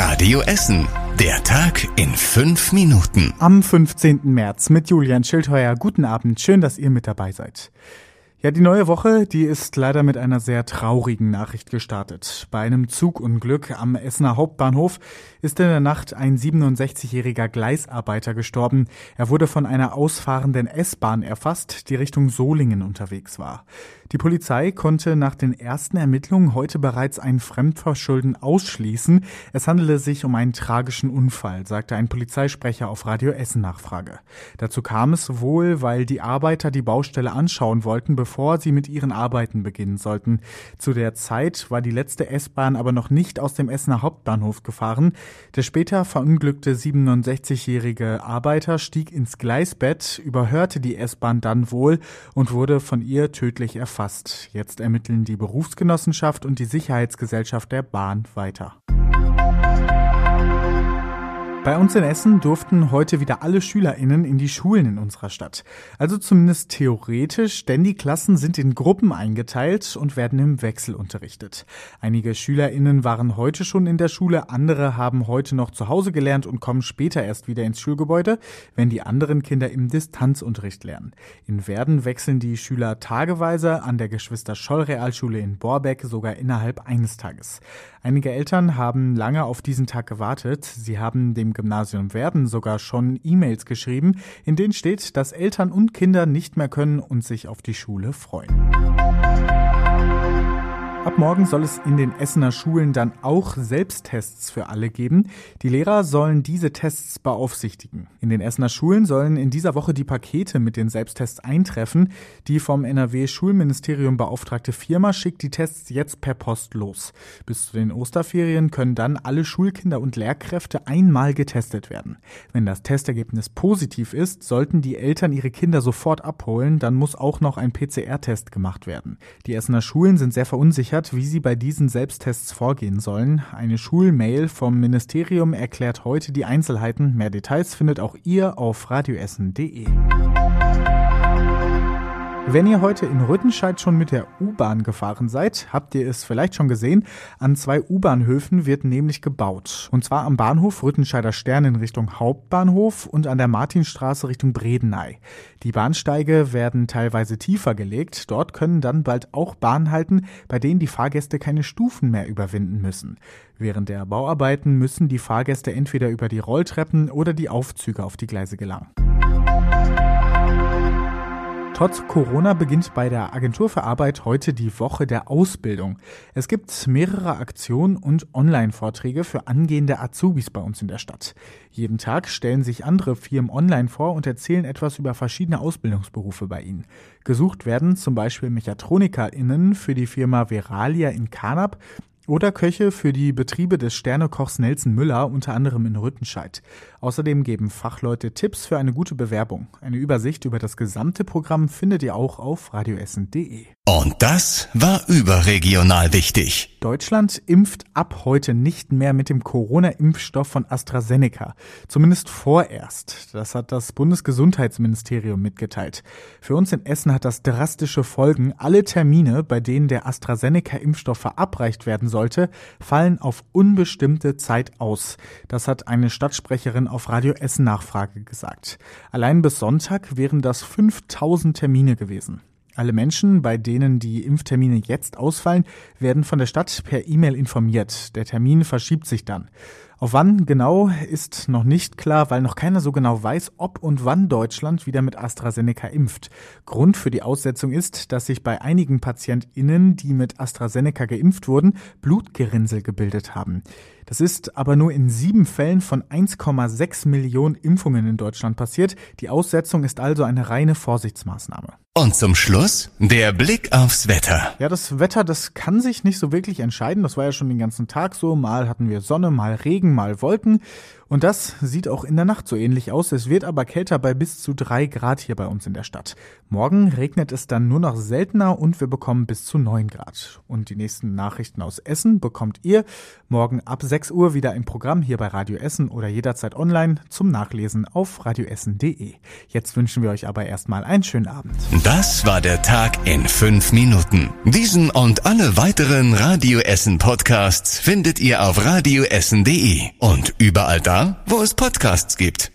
Radio Essen. Der Tag in fünf Minuten. Am 15. März mit Julian Schildheuer. Guten Abend. Schön, dass ihr mit dabei seid. Ja, die neue Woche, die ist leider mit einer sehr traurigen Nachricht gestartet. Bei einem Zugunglück am Essener Hauptbahnhof ist in der Nacht ein 67-jähriger Gleisarbeiter gestorben. Er wurde von einer ausfahrenden S-Bahn erfasst, die Richtung Solingen unterwegs war. Die Polizei konnte nach den ersten Ermittlungen heute bereits ein Fremdverschulden ausschließen. Es handele sich um einen tragischen Unfall, sagte ein Polizeisprecher auf Radio Essen Nachfrage. Dazu kam es wohl, weil die Arbeiter die Baustelle anschauen wollten, bevor sie mit ihren Arbeiten beginnen sollten. Zu der Zeit war die letzte S-Bahn aber noch nicht aus dem Essener Hauptbahnhof gefahren. Der später verunglückte 67-jährige Arbeiter stieg ins Gleisbett, überhörte die S-Bahn dann wohl und wurde von ihr tödlich erfasst. Jetzt ermitteln die Berufsgenossenschaft und die Sicherheitsgesellschaft der Bahn weiter. Bei uns in Essen durften heute wieder alle SchülerInnen in die Schulen in unserer Stadt. Also zumindest theoretisch, denn die Klassen sind in Gruppen eingeteilt und werden im Wechsel unterrichtet. Einige SchülerInnen waren heute schon in der Schule, andere haben heute noch zu Hause gelernt und kommen später erst wieder ins Schulgebäude, wenn die anderen Kinder im Distanzunterricht lernen. In Werden wechseln die Schüler tageweise, an der Geschwister Scholl Realschule in Borbeck sogar innerhalb eines Tages. Einige Eltern haben lange auf diesen Tag gewartet. Sie haben dem Gymnasium Werden sogar schon E-Mails geschrieben, in denen steht, dass Eltern und Kinder nicht mehr können und sich auf die Schule freuen. Ab morgen soll es in den Essener Schulen dann auch Selbsttests für alle geben. Die Lehrer sollen diese Tests beaufsichtigen. In den Essener Schulen sollen in dieser Woche die Pakete mit den Selbsttests eintreffen. Die vom NRW Schulministerium beauftragte Firma schickt die Tests jetzt per Post los. Bis zu den Osterferien können dann alle Schulkinder und Lehrkräfte einmal getestet werden. Wenn das Testergebnis positiv ist, sollten die Eltern ihre Kinder sofort abholen. Dann muss auch noch ein PCR-Test gemacht werden. Die Essener Schulen sind sehr verunsichert erklärt, wie sie bei diesen Selbsttests vorgehen sollen. Eine Schulmail vom Ministerium erklärt heute die Einzelheiten. Mehr Details findet auch ihr auf radioessen.de. Wenn ihr heute in Rüttenscheid schon mit der U-Bahn gefahren seid, habt ihr es vielleicht schon gesehen. An zwei U-Bahnhöfen wird nämlich gebaut. Und zwar am Bahnhof Rüttenscheider Stern in Richtung Hauptbahnhof und an der Martinstraße Richtung Bredeney. Die Bahnsteige werden teilweise tiefer gelegt. Dort können dann bald auch Bahnen halten, bei denen die Fahrgäste keine Stufen mehr überwinden müssen. Während der Bauarbeiten müssen die Fahrgäste entweder über die Rolltreppen oder die Aufzüge auf die Gleise gelangen. Trotz Corona beginnt bei der Agentur für Arbeit heute die Woche der Ausbildung. Es gibt mehrere Aktionen und Online-Vorträge für angehende Azubis bei uns in der Stadt. Jeden Tag stellen sich andere Firmen online vor und erzählen etwas über verschiedene Ausbildungsberufe bei ihnen. Gesucht werden zum Beispiel MechatronikerInnen für die Firma Veralia in Kanab oder Köche für die Betriebe des Sternekochs Nelson Müller, unter anderem in Rüttenscheid. Außerdem geben Fachleute Tipps für eine gute Bewerbung. Eine Übersicht über das gesamte Programm findet ihr auch auf radioessen.de. Und das war überregional wichtig. Deutschland impft ab heute nicht mehr mit dem Corona-Impfstoff von AstraZeneca. Zumindest vorerst. Das hat das Bundesgesundheitsministerium mitgeteilt. Für uns in Essen hat das drastische Folgen. Alle Termine, bei denen der AstraZeneca-Impfstoff verabreicht werden sollte, fallen auf unbestimmte Zeit aus. Das hat eine Stadtsprecherin auf Radio Essen Nachfrage gesagt. Allein bis Sonntag wären das 5000 Termine gewesen. Alle Menschen, bei denen die Impftermine jetzt ausfallen, werden von der Stadt per E-Mail informiert. Der Termin verschiebt sich dann. Auf wann genau ist noch nicht klar, weil noch keiner so genau weiß, ob und wann Deutschland wieder mit AstraZeneca impft. Grund für die Aussetzung ist, dass sich bei einigen PatientInnen, die mit AstraZeneca geimpft wurden, Blutgerinnsel gebildet haben. Das ist aber nur in sieben Fällen von 1,6 Millionen Impfungen in Deutschland passiert. Die Aussetzung ist also eine reine Vorsichtsmaßnahme. Und zum Schluss der Blick aufs Wetter. Ja, das Wetter, das kann sich nicht so wirklich entscheiden. Das war ja schon den ganzen Tag so. Mal hatten wir Sonne, mal Regen, mal Wolken. Und das sieht auch in der Nacht so ähnlich aus. Es wird aber kälter bei bis zu drei Grad hier bei uns in der Stadt. Morgen regnet es dann nur noch seltener und wir bekommen bis zu neun Grad. Und die nächsten Nachrichten aus Essen bekommt ihr morgen ab 6 Uhr wieder im Programm hier bei Radio Essen oder jederzeit online zum Nachlesen auf radioessen.de. Jetzt wünschen wir euch aber erstmal einen schönen Abend. Das war der Tag in fünf Minuten. Diesen und alle weiteren Radio Essen Podcasts findet ihr auf radioessen.de. und überall da, wo es Podcasts gibt.